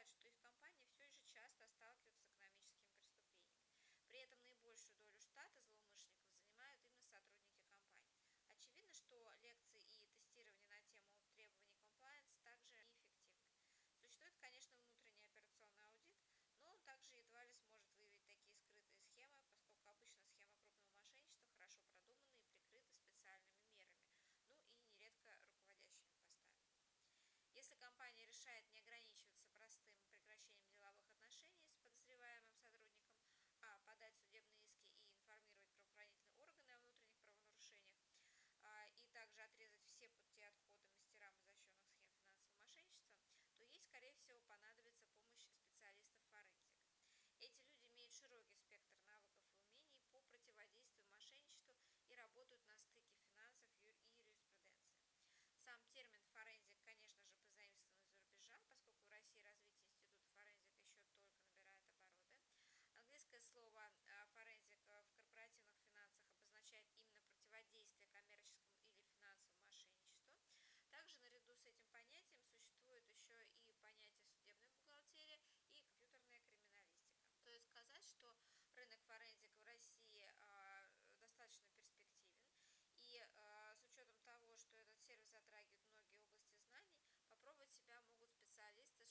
считают, что их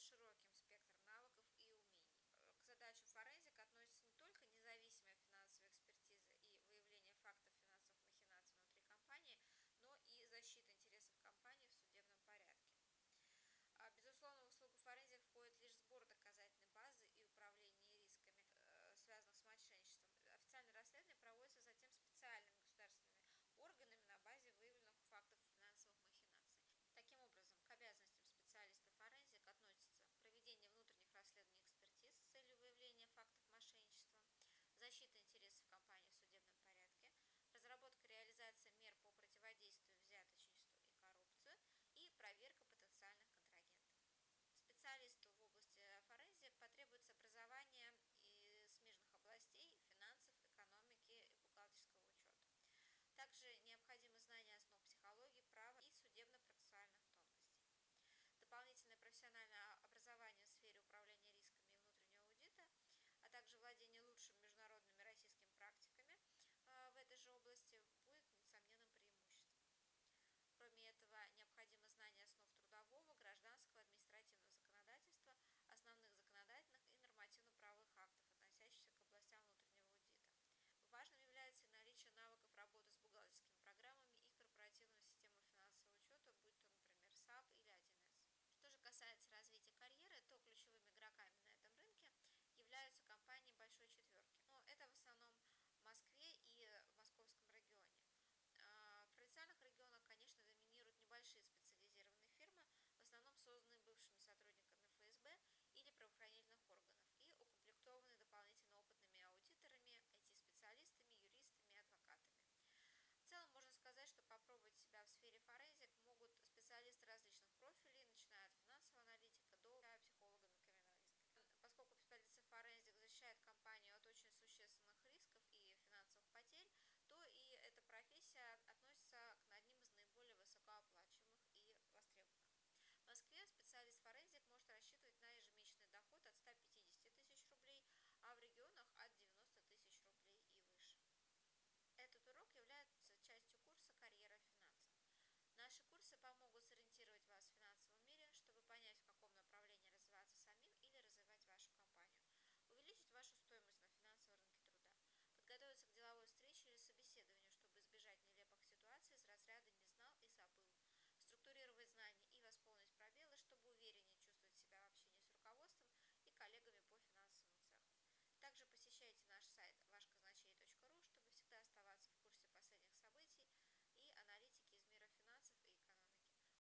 широким спектром навыков и умений. Э, к задачам форензика относится не только независимая финансовая экспертиза и выявление фактов финансовых махинаций внутри компании, но и защита интересов компании в судебном порядке. А, безусловно, же области.